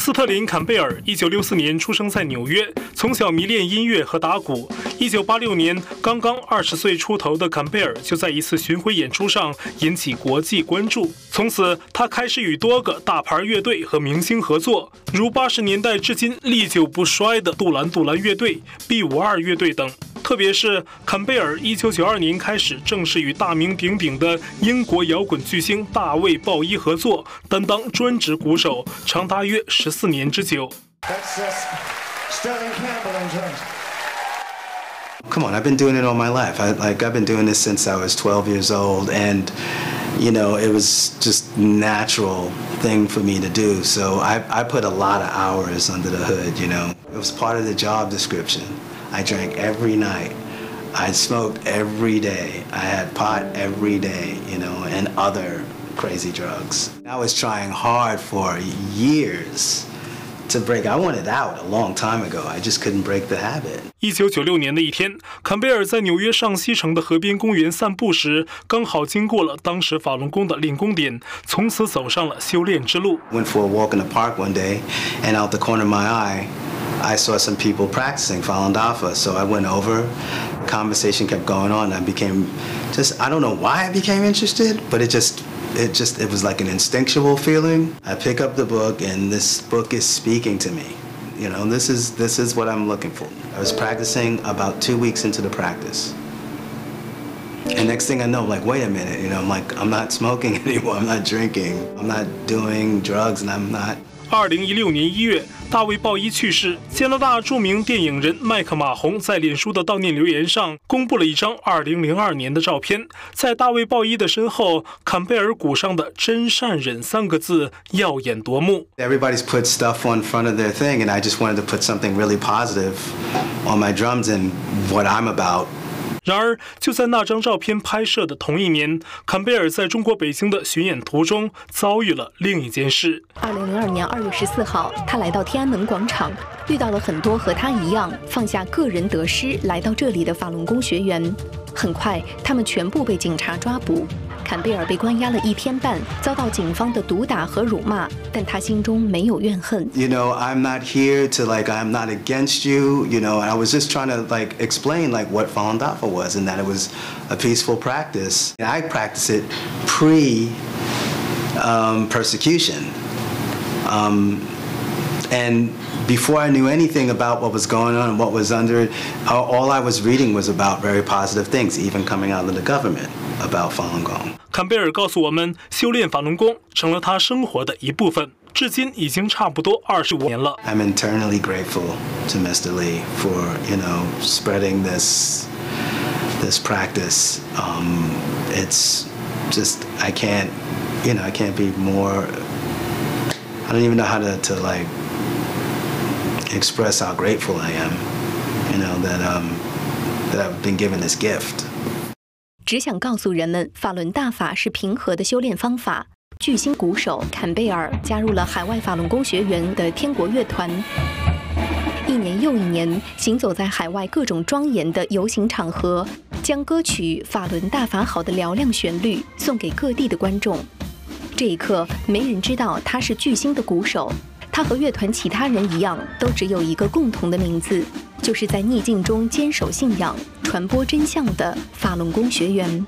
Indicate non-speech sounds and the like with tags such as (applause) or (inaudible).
斯特林·坎贝尔，一九六四年出生在纽约，从小迷恋音乐和打鼓。一九八六年，刚刚二十岁出头的坎贝尔就在一次巡回演出上引起国际关注。从此，他开始与多个大牌乐队和明星合作，如八十年代至今历久不衰的杜兰杜兰乐队、B 五二乐队等。特别是坎贝尔，一九九二年开始正式与大名鼎鼎的英国摇滚巨星大卫·鲍伊合作，担当专职鼓手，长达约十四年之久。Come on, I've been doing it all my life. I, like I've been doing this since I was 12 years old, and you know it was just natural thing for me to do. So I, I put a lot of hours under the hood. You know, it was part of the job description. I drank every night. I smoked every day. I had pot every day. You know, and other crazy drugs. I was trying hard for years to break. I wanted out a long time ago. I just couldn't break the habit. 一九九六年的一天，坎贝尔在纽约上西城的河边公园散步时，刚好经过了当时法轮功的练功点，从此走上了修炼之路。Went for a walk in the park one day, and out the corner of my eye, I saw some people practicing Falun Dafa. So I went over. Conversation kept going on. I became just I don't know why I became interested, but it just it just it was like an instinctual feeling. I pick up the book and this book is speaking to me. You know, this is this is what I'm looking for. I was practicing about two weeks into the practice. And next thing I know, I'm like, wait a minute, you know, I'm like, I'm not smoking (laughs) anymore, I'm not drinking, I'm not doing drugs, and I'm not 二零一六年一月， 大卫·鲍伊去世。加拿大著名电影人麦克·马洪在脸书的悼念留言上公布了一张二零零二年的照片，在大卫·鲍伊的身后，坎贝尔鼓上的“真善忍”三个字耀眼夺目。Everybody's put stuff on front of their thing, and I just wanted to put something really positive on my drums and what I'm about. 然而，就在那张照片拍摄的同一年，坎贝尔在中国北京的巡演途中遭遇了另一件事。二零零二年二月十四号，他来到天安门广场，遇到了很多和他一样放下个人得失来到这里的法轮功学员。很快，他们全部被警察抓捕。坎贝尔被关押了一天半，遭到警方的毒打和辱骂，但他心中没有怨恨。You know, I'm not here to like I'm not against you. You know, I was just trying to like explain like what Falun Dafa was and that it was a peaceful practice. And I practice it pre um, persecution. Um, and before I knew anything about what was going on and what was under it, all I was reading was about very positive things, even coming out of the government about Falun Gong. 坎贝尔告诉我们，修炼法轮功成了他生活的一部分，至今已经差不多二十五年了。I'm internally grateful to Mr. Li for you know spreading this this practice. Um, it's just I can't you know I can't be more. I don't even know how to, to like express how grateful I am. You know that um, that I've been given this gift. 只想告诉人们，法轮大法是平和的修炼方法。巨星鼓手坎贝尔加入了海外法轮功学员的天国乐团，一年又一年，行走在海外各种庄严的游行场合，将歌曲《法轮大法好》的嘹亮旋律送给各地的观众。这一刻，没人知道他是巨星的鼓手。他和乐团其他人一样，都只有一个共同的名字，就是在逆境中坚守信仰、传播真相的法轮功学员。